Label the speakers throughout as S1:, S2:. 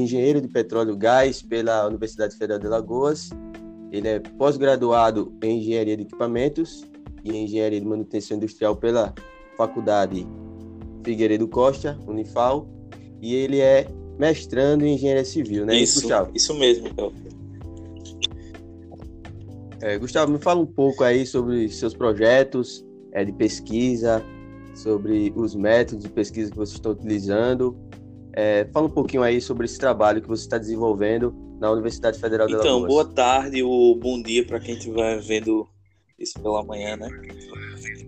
S1: engenheiro de petróleo e gás pela Universidade Federal de Alagoas. Ele é pós-graduado em engenharia de equipamentos e engenharia de manutenção industrial pela Faculdade Figueiredo Costa, Unifal, e ele é mestrando em engenharia civil, né?
S2: Isso, Gustavo? isso mesmo,
S1: É, Gustavo, me fala um pouco aí sobre seus projetos é, de pesquisa, sobre os métodos de pesquisa que vocês estão utilizando. É, fala um pouquinho aí sobre esse trabalho que você está desenvolvendo na Universidade Federal de. Então,
S2: boa tarde ou bom dia para quem estiver vendo isso pela manhã, né?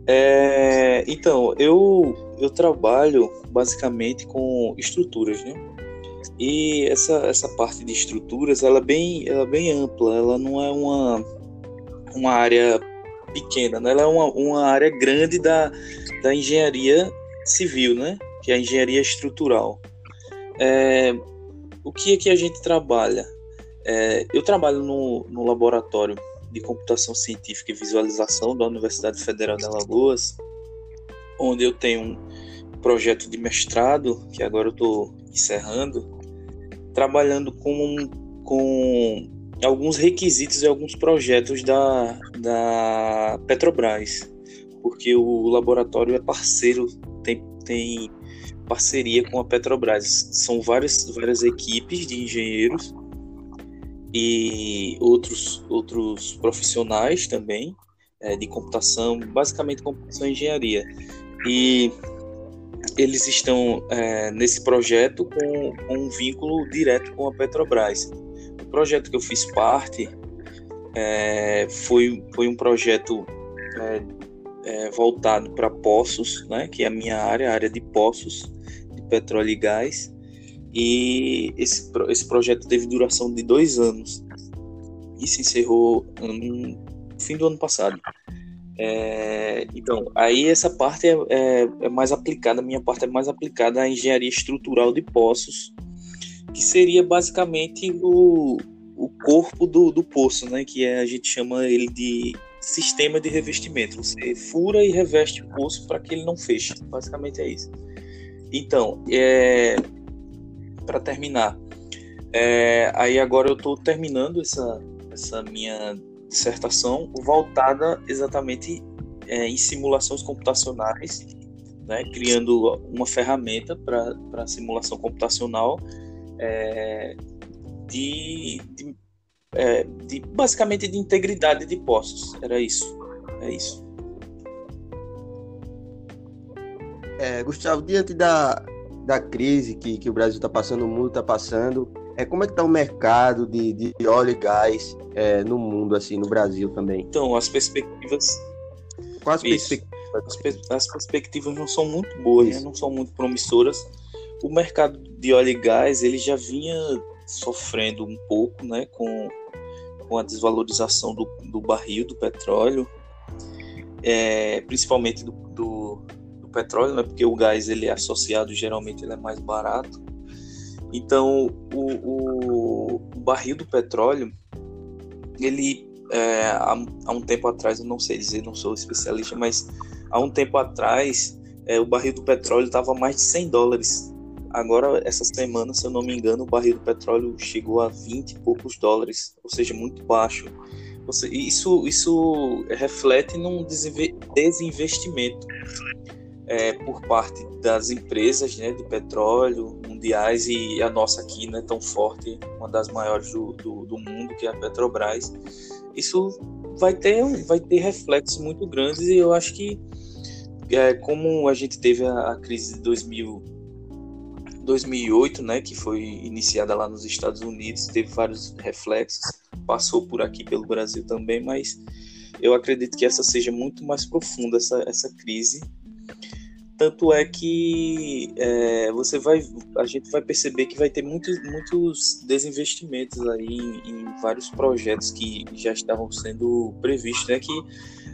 S2: É, então, eu, eu trabalho basicamente com estruturas, né? E essa, essa parte de estruturas, ela é bem, ela é bem ampla, ela não é uma, uma área pequena, né? ela é uma, uma área grande da, da engenharia civil, né? Que é a engenharia estrutural. É, o que é que a gente trabalha? É, eu trabalho no, no laboratório de computação científica e visualização da Universidade Federal de Alagoas, onde eu tenho um projeto de mestrado, que agora eu estou encerrando, trabalhando com, com alguns requisitos e alguns projetos da, da Petrobras, porque o laboratório é parceiro, tem, tem parceria com a Petrobras. São várias, várias equipes de engenheiros e outros, outros profissionais também é, de computação, basicamente computação e engenharia. E eles estão é, nesse projeto com, com, um vínculo direto com a Petrobras. O projeto que eu fiz parte é, foi, foi um projeto é, voltado para poços, né, que é a minha área, a área de poços de petróleo e gás. E esse, esse projeto teve duração de dois anos e se encerrou no fim do ano passado. É, então, aí essa parte é, é, é, mais aplicada, a minha parte é mais aplicada à engenharia estrutural de poços, que seria basicamente o, o corpo do, do poço, né? Que a gente chama ele de sistema de revestimento. Você fura e reveste o poço para que ele não feche. Basicamente é isso. Então, é, para terminar, é, aí agora eu estou terminando essa, essa minha dissertação voltada exatamente é, em simulações computacionais, né, criando uma ferramenta para simulação computacional é, de, de, é, de, basicamente de integridade de postos. Era isso. É isso.
S1: É, Gustavo, diante da, da crise que, que o Brasil está passando, o mundo está passando, é, como é que está o mercado de, de óleo e gás é, no mundo, assim, no Brasil também?
S2: Então, as perspectivas.
S1: Quais perspectivas?
S2: As, as, perspectivas não são muito boas, né? não são muito promissoras. O mercado de óleo e gás ele já vinha sofrendo um pouco, né, com, com a desvalorização do, do barril do petróleo, é, principalmente do, do, do, petróleo, né, porque o gás ele é associado geralmente ele é mais barato. Então o, o, o barril do petróleo ele é, há, há, um tempo atrás, eu não sei dizer, não sou especialista, mas há um tempo atrás é, o barril do petróleo estava mais de 100 dólares. Agora, essa semana, se eu não me engano, o barril do petróleo chegou a 20 e poucos dólares, ou seja, muito baixo. Isso, isso reflete num desinvestimento é, por parte das empresas né, de petróleo mundiais e a nossa aqui não é tão forte, uma das maiores do, do, do mundo, que é a Petrobras. Isso vai ter, vai ter reflexos muito grandes e eu acho que, é, como a gente teve a, a crise de 2000, 2008, né, que foi iniciada lá nos Estados Unidos, teve vários reflexos, passou por aqui pelo Brasil também, mas eu acredito que essa seja muito mais profunda, essa, essa crise, tanto é que é, você vai, a gente vai perceber que vai ter muitos, muitos desinvestimentos aí em, em vários projetos que já estavam sendo previstos, né? Que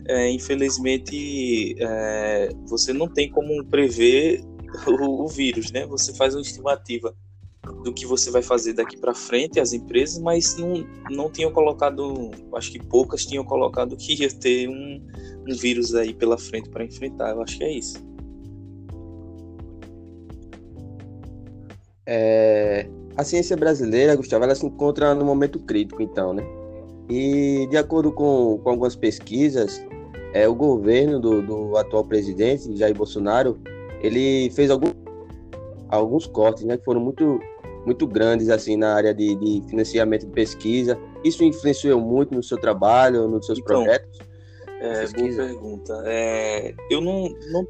S2: é, infelizmente é, você não tem como prever o, o, vírus, né? Você faz uma estimativa do que você vai fazer daqui para frente, as empresas, mas não, não tinham colocado, acho que poucas tinham colocado que ia ter um, um vírus aí pela frente para enfrentar. Eu acho que é isso.
S1: É, a ciência brasileira, Gustavo, ela se encontra no momento crítico, então, né? E de acordo com, com algumas pesquisas, é, o governo do, do atual presidente, Jair Bolsonaro, ele fez algum, alguns cortes, né, que foram muito, muito grandes assim na área de, de financiamento de pesquisa. Isso influenciou muito no seu trabalho, nos seus então, projetos?
S2: É, boa pergunta. É, eu não, não,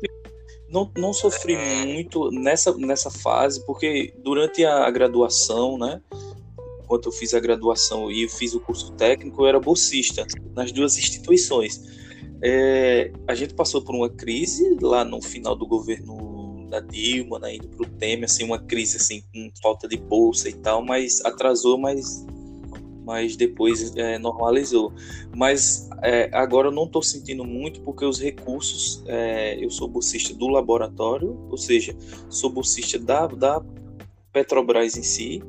S2: não, não sofri muito nessa, nessa fase, porque durante a, a graduação, né? Enquanto eu fiz a graduação e fiz o curso técnico, eu era bolsista nas duas instituições. É, a gente passou por uma crise lá no final do governo da Dilma, né, indo para o Temer, assim, uma crise assim, com falta de bolsa e tal, mas atrasou, mas, mas depois é, normalizou. Mas é, agora eu não estou sentindo muito porque os recursos, é, eu sou bolsista do laboratório, ou seja, sou bolsista da, da Petrobras em si,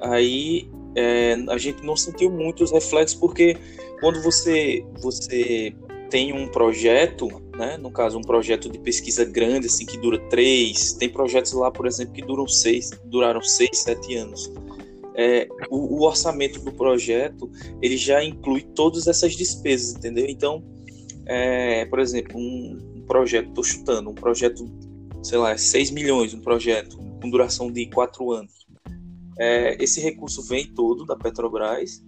S2: aí é, a gente não sentiu muito os reflexos porque quando você você tem um projeto, né? No caso, um projeto de pesquisa grande, assim, que dura três. Tem projetos lá, por exemplo, que duram seis, duraram seis, sete anos. É, o, o, orçamento do projeto ele já inclui todas essas despesas, entendeu? Então, é, por exemplo, um, projeto, estou chutando, um projeto, sei lá, 6 milhões, um projeto com duração de quatro anos. É, esse recurso vem todo da Petrobras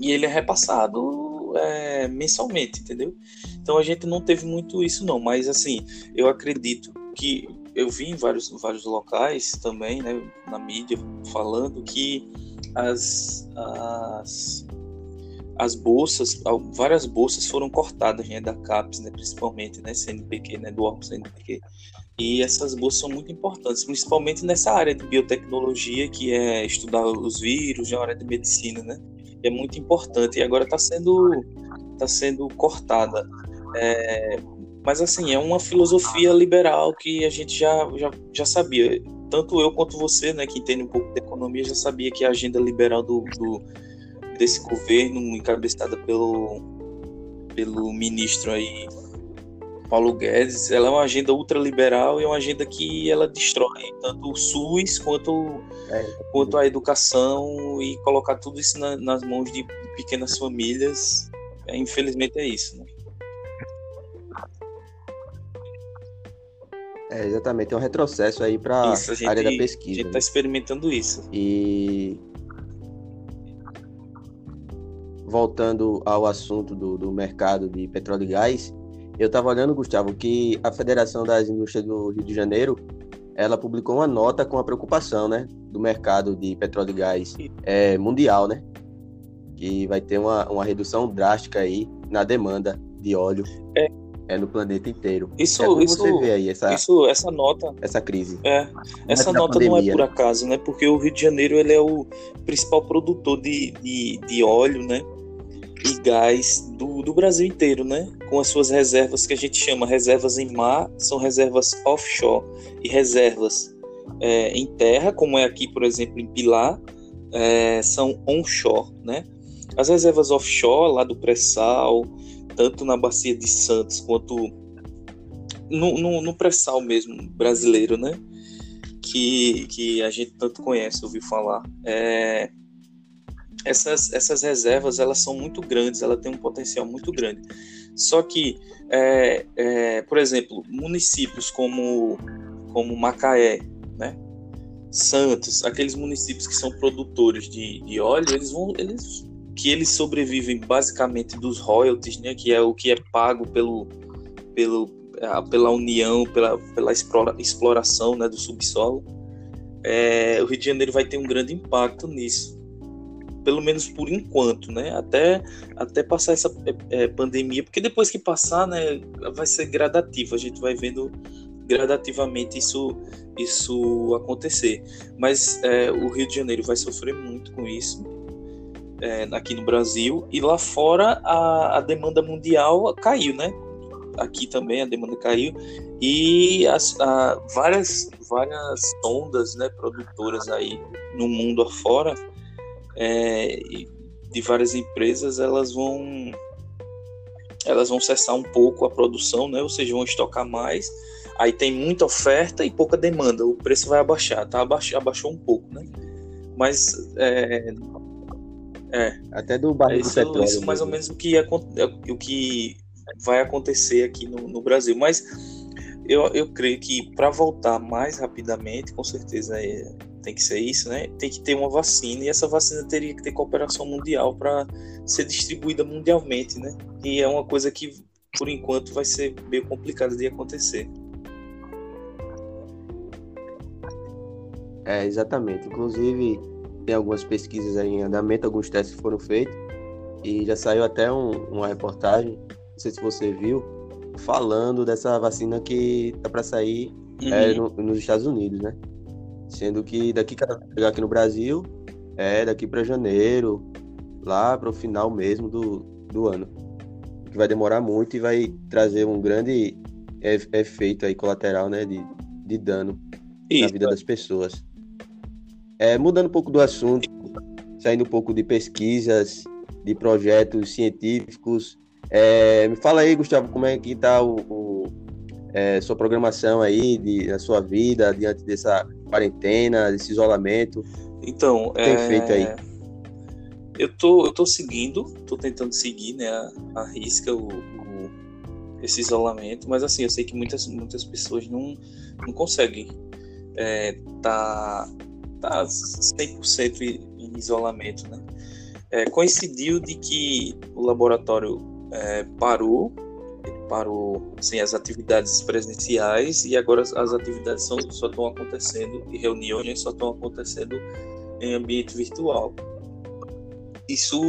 S2: e ele é repassado é, mensalmente, entendeu? Então a gente não teve muito isso não, mas assim, eu acredito que eu vi em vários, vários locais também, né, na mídia, falando que as, as, as bolsas, várias bolsas foram cortadas né, da CAPES, né, principalmente, né, CNPq, né, do órgão CNPq. E essas bolsas são muito importantes, principalmente nessa área de biotecnologia, que é estudar os vírus, na área de medicina, né? É muito importante e agora está sendo, tá sendo cortada. É, mas assim, é uma filosofia liberal que a gente já, já, já sabia. Tanto eu quanto você, né, que entende um pouco de economia, já sabia que a agenda liberal do, do desse governo, encabeçada pelo, pelo ministro aí Paulo Guedes, ela é uma agenda ultraliberal e é uma agenda que ela destrói tanto o SUS quanto, é. quanto a educação e colocar tudo isso na, nas mãos de pequenas famílias. É, infelizmente é isso, né?
S1: É, exatamente, é um retrocesso aí para a área da pesquisa. A
S2: gente está né? experimentando isso.
S1: E voltando ao assunto do, do mercado de petróleo e gás, eu estava olhando, Gustavo, que a Federação das Indústrias do Rio de Janeiro, ela publicou uma nota com a preocupação, né, do mercado de petróleo e gás é, mundial, né, que vai ter uma, uma redução drástica aí na demanda de óleo é, é no planeta inteiro.
S2: Isso, é isso, você vê aí essa, isso, essa nota,
S1: essa crise.
S2: É, essa nota pandemia, não é por né? acaso, né? Porque o Rio de Janeiro ele é o principal produtor de, de, de óleo, né? E gás do, do Brasil inteiro, né? Com as suas reservas que a gente chama reservas em mar, são reservas offshore e reservas é, em terra, como é aqui, por exemplo, em Pilar, é, são onshore, né? As reservas offshore, lá do pré-sal, tanto na bacia de Santos quanto no, no, no pré-sal mesmo brasileiro, né? Que, que a gente tanto conhece, ouviu falar. É, essas, essas reservas elas são muito grandes, ela tem um potencial muito grande. Só que, é, é, por exemplo, municípios como, como Macaé, né? Santos, aqueles municípios que são produtores de, de óleo, eles vão, eles, que eles sobrevivem basicamente dos royalties, né? Que é o que é pago pelo, pelo, pela União, pela, pela exploração né, do subsolo. É, o Rio de Janeiro vai ter um grande impacto nisso pelo menos por enquanto, né? Até, até passar essa é, pandemia, porque depois que passar, né, vai ser gradativo, a gente vai vendo gradativamente isso, isso acontecer. Mas é, o Rio de Janeiro vai sofrer muito com isso. É, aqui no Brasil e lá fora a, a demanda mundial caiu, né? Aqui também a demanda caiu e as, a, várias várias ondas, né, produtoras aí no mundo afora é, de várias empresas, elas vão elas vão cessar um pouco a produção, né? Ou seja, vão estocar mais. Aí tem muita oferta e pouca demanda, o preço vai abaixar, tá? Abaixou, abaixou um pouco, né? Mas é,
S1: é até do barril
S2: é isso,
S1: do petróleo.
S2: Isso mais ou menos o que, é, o que vai acontecer aqui no, no Brasil. Mas eu, eu creio que para voltar mais rapidamente, com certeza é, tem que ser isso, né? Tem que ter uma vacina e essa vacina teria que ter cooperação mundial para ser distribuída mundialmente, né? E é uma coisa que por enquanto vai ser meio complicado de acontecer.
S1: É, exatamente. Inclusive, tem algumas pesquisas aí em andamento, alguns testes foram feitos e já saiu até um, uma reportagem, não sei se você viu, falando dessa vacina que tá para sair uhum. é, no, nos Estados Unidos, né? Sendo que daqui que chegar aqui no Brasil é daqui para janeiro, lá para o final mesmo do, do ano. Que vai demorar muito e vai trazer um grande efeito aí colateral, né, de, de dano Isso. na vida das pessoas. É, mudando um pouco do assunto, saindo um pouco de pesquisas, de projetos científicos. É, me fala aí, Gustavo, como é que está o, o é, sua programação aí de, na sua vida diante dessa quarentena, desse isolamento?
S2: Então,
S1: tem é... feito aí?
S2: Eu tô, eu tô seguindo, tô tentando seguir, né, a, a risca o, o, esse isolamento, mas assim, eu sei que muitas, muitas pessoas não, não conseguem é, tá, tá 100% em isolamento, né? É, coincidiu de que o laboratório é, parou parou sem as atividades presenciais e agora as atividades são, só estão acontecendo e reuniões só estão acontecendo em ambiente virtual. Isso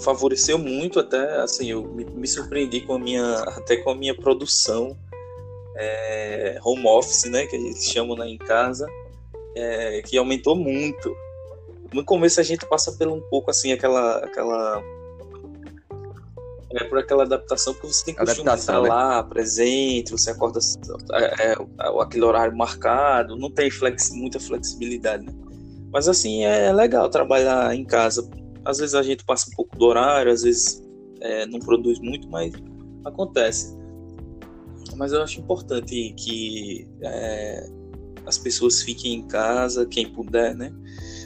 S2: favoreceu muito até assim eu me, me surpreendi com a minha até com a minha produção é, home office né que a gente chama né, em casa é, que aumentou muito no começo a gente passa pelo um pouco assim aquela aquela é por aquela adaptação que você tem costume de estar né? lá, presente, você acorda é, é, aquele horário marcado, não tem flex, muita flexibilidade, né? Mas assim, é, é legal trabalhar em casa. Às vezes a gente passa um pouco do horário, às vezes é, não produz muito, mas acontece. Mas eu acho importante que é, as pessoas fiquem em casa, quem puder, né?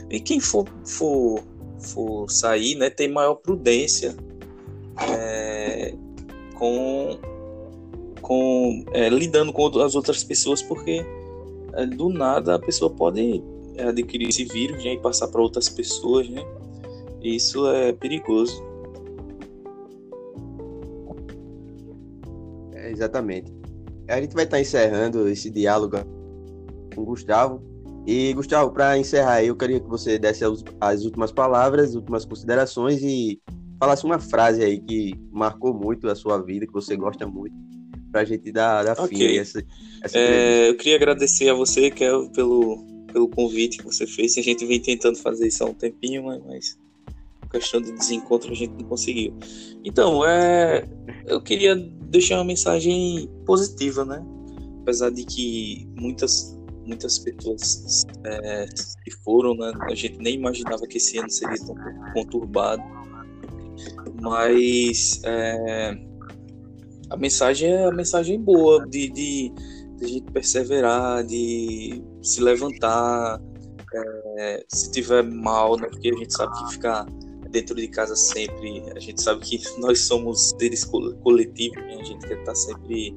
S2: E quem for, for, for sair, né, tem maior prudência é, com, com é, lidando com as outras pessoas, porque é, do nada a pessoa pode adquirir esse vírus né, e passar para outras pessoas, né? E isso é perigoso.
S1: É, exatamente. A gente vai estar encerrando esse diálogo com o Gustavo. E, Gustavo, para encerrar, eu queria que você desse as últimas palavras, as últimas considerações e falasse uma frase aí que marcou muito a sua vida, que você gosta muito, para a gente dar, dar okay. fim a essa, essa
S2: é, Eu queria agradecer a você, Kel, pelo, pelo convite que você fez. A gente vem tentando fazer isso há um tempinho, mas, mas questão de desencontro a gente não conseguiu. Então, é, eu queria deixar uma mensagem positiva, né? Apesar de que muitas muitas pessoas é, se foram, né? A gente nem imaginava que esse ano seria tão conturbado mas é, a mensagem é a mensagem boa de, de, de a gente perseverar, de se levantar, é, se tiver mal, né? Porque a gente sabe que ficar dentro de casa sempre, a gente sabe que nós somos seres coletivos, né? a gente quer estar sempre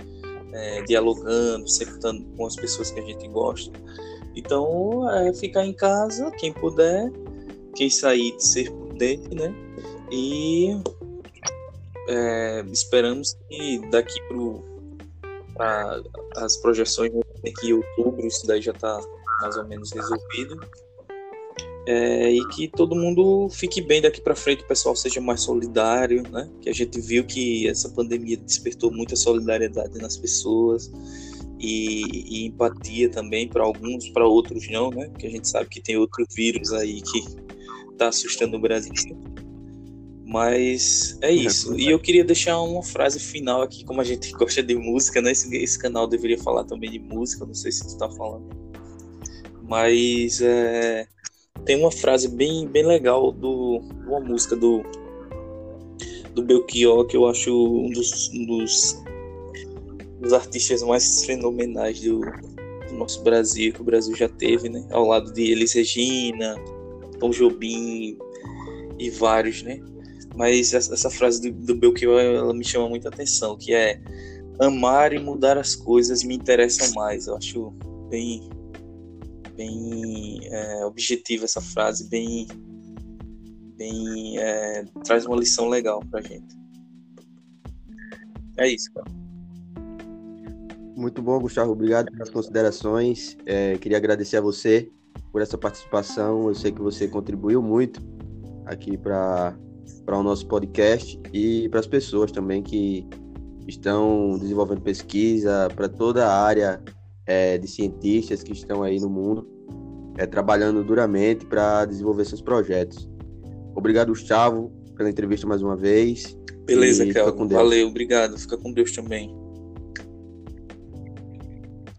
S2: é, dialogando, sempre estando com as pessoas que a gente gosta. Então, é ficar em casa, quem puder, quem sair de ser prudente, né? E é, esperamos que daqui para as projeções que em outubro isso daí já está mais ou menos resolvido. É, e que todo mundo fique bem daqui para frente, o pessoal seja mais solidário, né? Que a gente viu que essa pandemia despertou muita solidariedade nas pessoas e, e empatia também para alguns, para outros não, né? Que a gente sabe que tem outro vírus aí que está assustando o Brasil. Mas é isso. E eu queria deixar uma frase final aqui, como a gente gosta de música, né? Esse, esse canal deveria falar também de música, não sei se tu tá falando. Mas é, tem uma frase bem, bem legal do uma música do do Belchior que eu acho um dos, um dos, dos artistas mais fenomenais do, do, nosso Brasil, que o Brasil já teve, né? Ao lado de Elis Regina, Tom Jobim e vários, né? Mas essa, frase do, do Belchior, ela me chama muita atenção, que é amar e mudar as coisas me interessam mais. Eu acho bem, bem é, objetiva essa frase, bem, bem é, traz uma lição legal pra gente. É isso, cara.
S1: Muito bom, Gustavo. Obrigado pelas considerações. É, queria agradecer a você por essa participação. Eu sei que você contribuiu muito aqui para o nosso podcast e para as pessoas também que estão desenvolvendo pesquisa, para toda a área é, de cientistas que estão aí no mundo, é, trabalhando duramente para desenvolver seus projetos. Obrigado, Gustavo, pela entrevista mais uma vez.
S2: Beleza, Kel. Valeu, obrigado. Fica com Deus também.